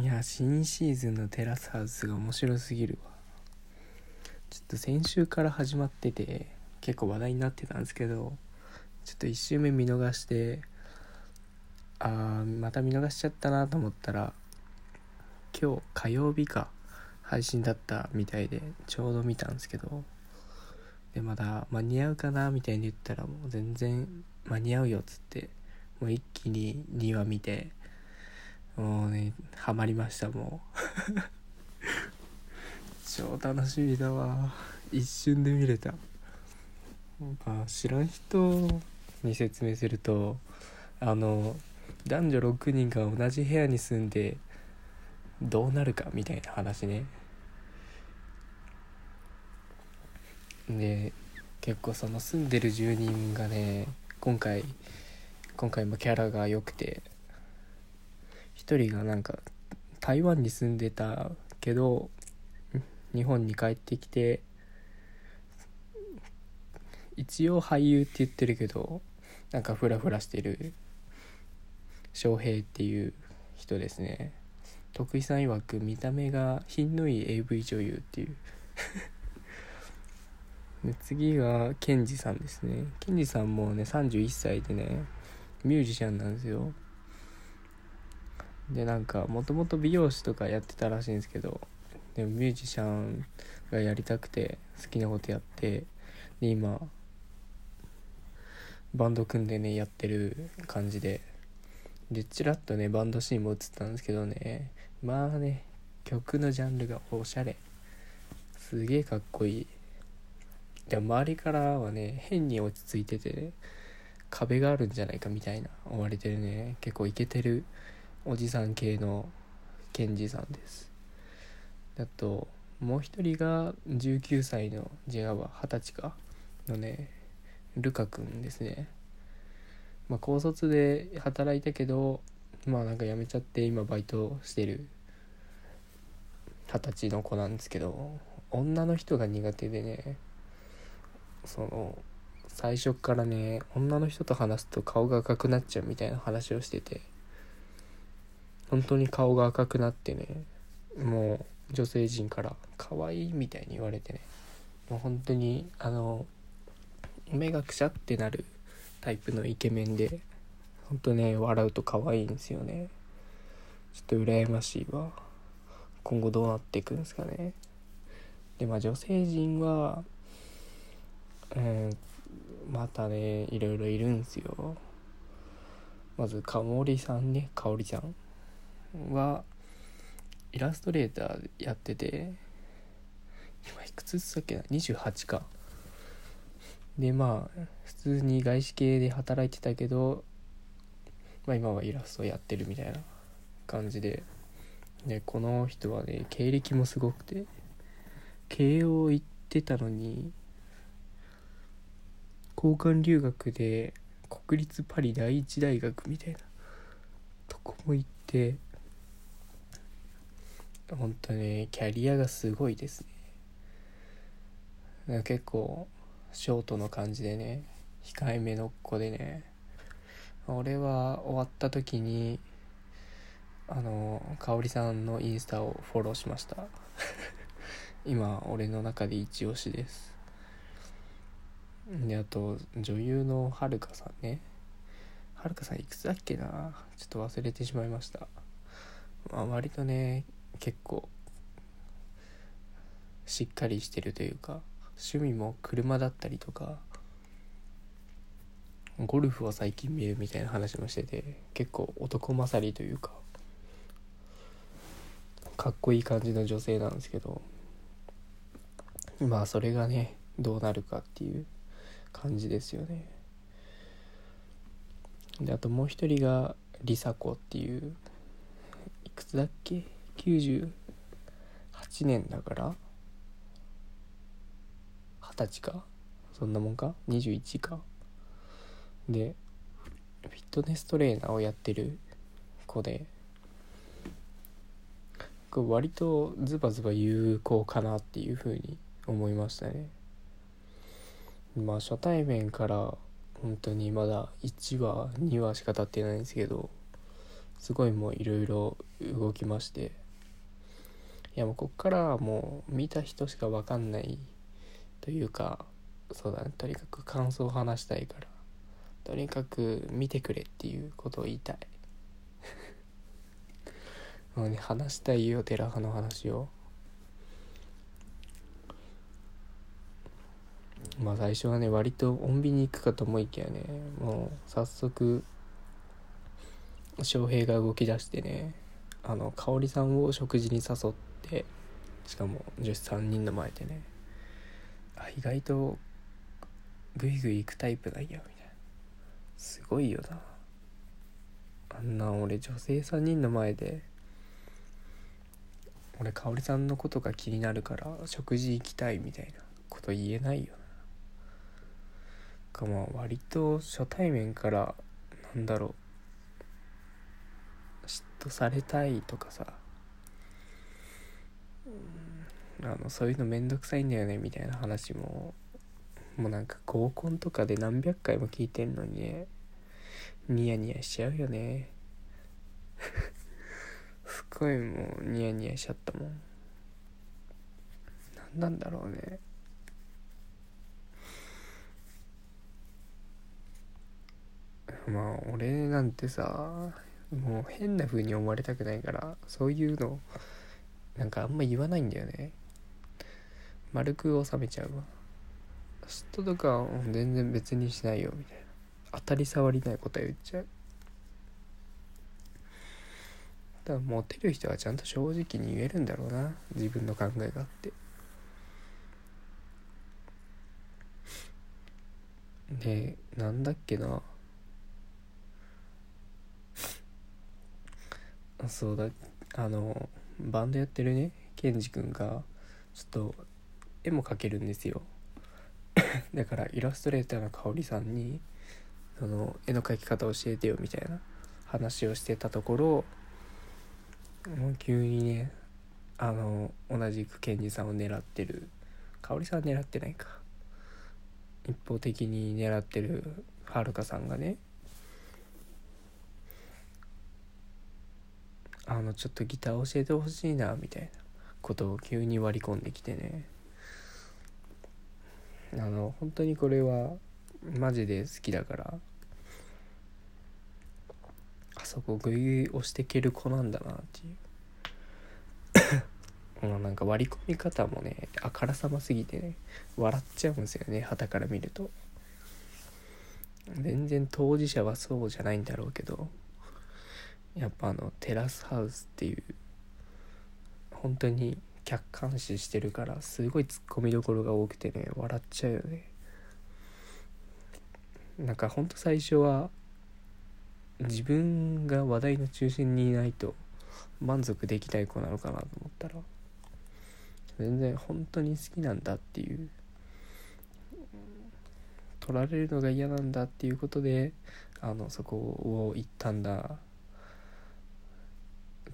いや新シーズンのテラスハウスが面白すぎるわ。ちょっと先週から始まってて結構話題になってたんですけどちょっと1周目見逃してあーまた見逃しちゃったなと思ったら今日火曜日か配信だったみたいでちょうど見たんですけどでまだ間に合うかなみたいに言ったらもう全然間に合うよっつってもう一気に2話見てもうねハマりましたもう。超楽しみだわ。一瞬で見れた。まあ知らん人に説明するとあの男女6人が同じ部屋に住んでどうなるかみたいな話ね。で結構その住んでる住人がね今回今回もキャラが良くて一人がなんか台湾に住んでたけど日本に帰ってきて一応俳優って言ってるけどなんかフラフラしてる翔平っていう人ですね。徳井さん曰く見た目が品のいい AV 女優っていう。で次がケンジさんですね。ケンジさんもね31歳でねミュージシャンなんですよ。でなんかもともと美容師とかやってたらしいんですけどでもミュージシャンがやりたくて好きなことやってで今バンド組んでねやってる感じででちらっとねバンドシーンも映ったんですけどねまあね曲のジャンルがおしゃれ。すげえかっこいい。でも周りからはね変に落ち着いてて、ね、壁があるんじゃないかみたいな思われてるね結構イケてるおじさん系のケンジさんです。あともう一人が19歳の違うわ二十歳かのねルカ君ですね。まあ高卒で働いたけどまあなんか辞めちゃって今バイトしてる二十歳の子なんですけど女の人が苦手でねその最初からね女の人と話すと顔が赤くなっちゃうみたいな話をしてて。本当に顔が赤くなってねもう女性陣から「可愛いみたいに言われてねもう本当にあの目がくしゃってなるタイプのイケメンで本当ね笑うと可愛いんですよね。ちょっと羨ましいわ。今後どうなっていくんですかね。でまあ女性陣はえー、またねいろいろいるんですよ。まずかおりさんねかおりちゃん。はイラストレーターやってて今いくつつったっけな？28か。でまあ普通に外資系で働いてたけど、まあ、今はイラストやってるみたいな感じで。でこの人はね経歴もすごくて慶応行ってたのに交換留学で国立パリ第一大学みたいなとこも行って本当ねキャリアがすごいですね。結構ショートの感じでね控えめの子でね俺は終わった時にあの香織さんのインスタをフォローしました。今俺の中で一押しです。であと女優のはるかさんね。はるかさんいくつだっけな？ちょっと忘れてしまいました、まあ、割とね結構しっかりしてるというか趣味も車だったりとかゴルフを最近見るみたいな話もしてて結構男勝りというかかっこいい感じの女性なんですけどまあそれがねどうなるかっていう感じですよね。であともう一人が梨紗子っていういくつだっけ？98年だから二十歳か？そんなもんか？21か？でフィットネストレーナーをやってる子で割とズバズバ有効かなっていうふうに思いましたね。まあ初対面から本当にまだ1話2話しか経ってないんですけどすごいもういろいろ動きまして。いやもうこっからはもう見た人しか分かんないというかそうだね。とにかく感想を話したいから。とにかく見てくれっていうことを言いたい。もうね話したいよ寺派の話を。まあ最初はね割と穏便に行くかと思いきやねもう早速翔平が動き出してねあの香織さんを食事に誘ってしかも女子3人の前でねあ意外とグイグイ行くタイプなんやみたいな。すごいよな。あんな俺女性3人の前で俺香織さんのことが気になるから食事行きたいみたいなこと言えないよな。かまあ割と初対面からなんだろう嫉妬されたいとかさあのそういうのめんどくさいんだよねみたいな話も。もうなんか合コンとかで何百回も聞いてんのにニヤニヤしちゃうよね。すごいもうニヤニヤしちゃったもん。何なんだろうね。まあ俺なんてさもう変な風に思われたくないからそういうのなんかあんま言わないんだよね。丸く収めちゃうわ。嫉妬とか全然別にしないよみたいな。当たり障りない答え言っちゃう。だからモテる人はちゃんと正直に言えるんだろうな自分の考えがあって。でなんだっけな。そうだあのバンドやってるねケンジ君がちょっと絵も描けるんですよ。だからイラストレーターの香織さんにその絵の描き方教えてよみたいな話をしてたところもう急にねあの同じくケンジさんを狙ってる。香織さん狙ってないか。一方的に狙ってるはるかさんがねあのちょっとギター教えてほしいなみたいなことを急に割り込んできてね。あの本当にこれはマジで好きだからあそこグイグイ押してける子なんだなっていう。もうなんか割り込み方もねあからさますぎてね笑っちゃうんですよね旗から見ると。全然当事者はそうじゃないんだろうけど。やっぱあのテラスハウスっていう本当に客観視してるからすごいツッコミどころが多くてね笑っちゃうよね。なんかほんと最初は自分が話題の中心にいないと満足できない子なのかなと思ったら全然本当に好きなんだっていう取られるのが嫌なんだっていうことであのそこを行ったんだ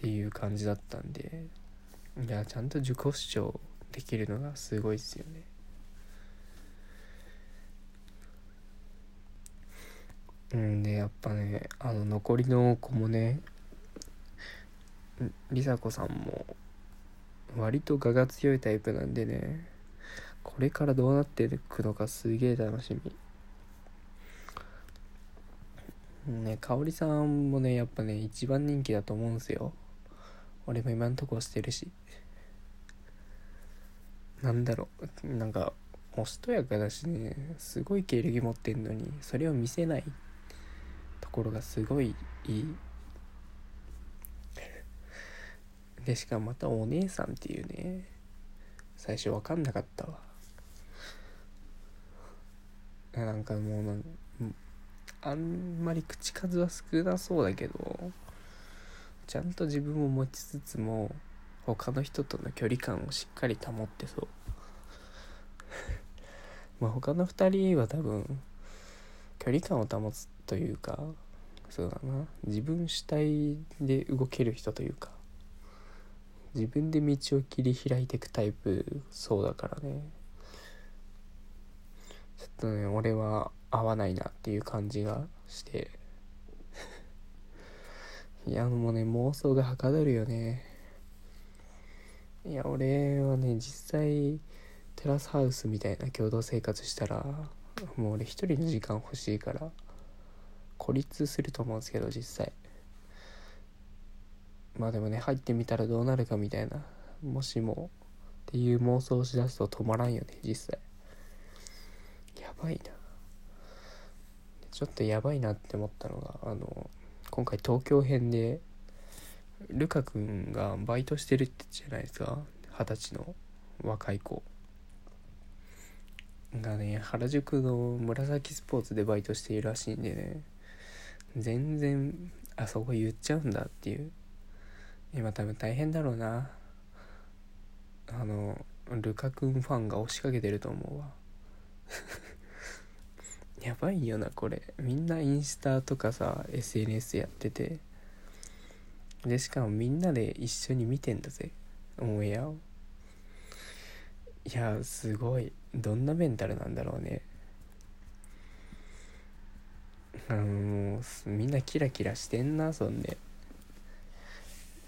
っていう感じだったんでいやちゃんと自己主張できるのがすごいっすよね。うんでやっぱねあの残りの子もね梨紗子さんも割と我が強いタイプなんでねこれからどうなっていくのかすげえ楽しみ。ね香織さんもねやっぱね一番人気だと思うんですよ。俺も今んとこしてるし。なんだろう。なんかおしとやかだしね。すごい経歴持ってんのにそれを見せないところがすごいいい。でしかもまたお姉さんっていうね最初分かんなかったわ。なんかもうなんあんまり口数は少なそうだけど。ちゃんと自分を持ちつつも他の人との距離感をしっかり保ってそう。まあ他の2人は多分距離感を保つというかそうだな。自分主体で動ける人というか自分で道を切り開いていくタイプそうだからね。ちょっとね俺は合わないなっていう感じがして。いやもうね妄想がはかどるよね。いや俺はね実際テラスハウスみたいな共同生活したらもう俺一人の時間欲しいから孤立すると思うんですけど実際。まあでもね入ってみたらどうなるかみたいなもしもっていう妄想をしだすと止まらんよね実際。やばいな。ちょっとやばいなって思ったのがあの今回東京編でルカ君がバイトしてるってじゃないですか。二十歳の若い子。がね原宿の紫スポーツでバイトしているらしいんでね。全然あそこ言っちゃうんだっていう。今多分大変だろうな。あのルカ君ファンが押しかけてると思うわ。やばいよなこれ。みんなインスタとかさ SNS やってて。でしかもみんなで一緒に見てんだぜ。オンエアを。いやすごい。どんなメンタルなんだろうね。あのみんなキラキラしてんなそんで。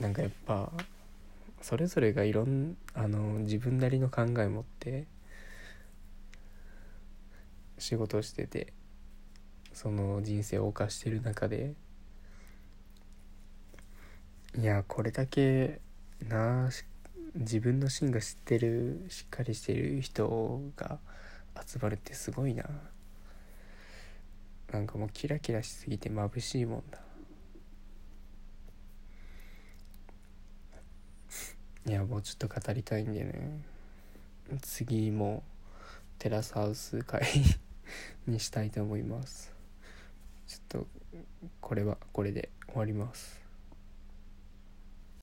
なんかやっぱそれぞれがいろんあの自分なりの考え持って。仕事しててその人生を謳歌してる中でいやこれだけな自分の芯が知ってるしっかりしてる人が集まるってすごいな。なんかもうキラキラしすぎて眩しいもんだ。いやもうちょっと語りたいんでね。次もテラスハウス会。にしたいと思います。ちょっとこれはこれで終わります。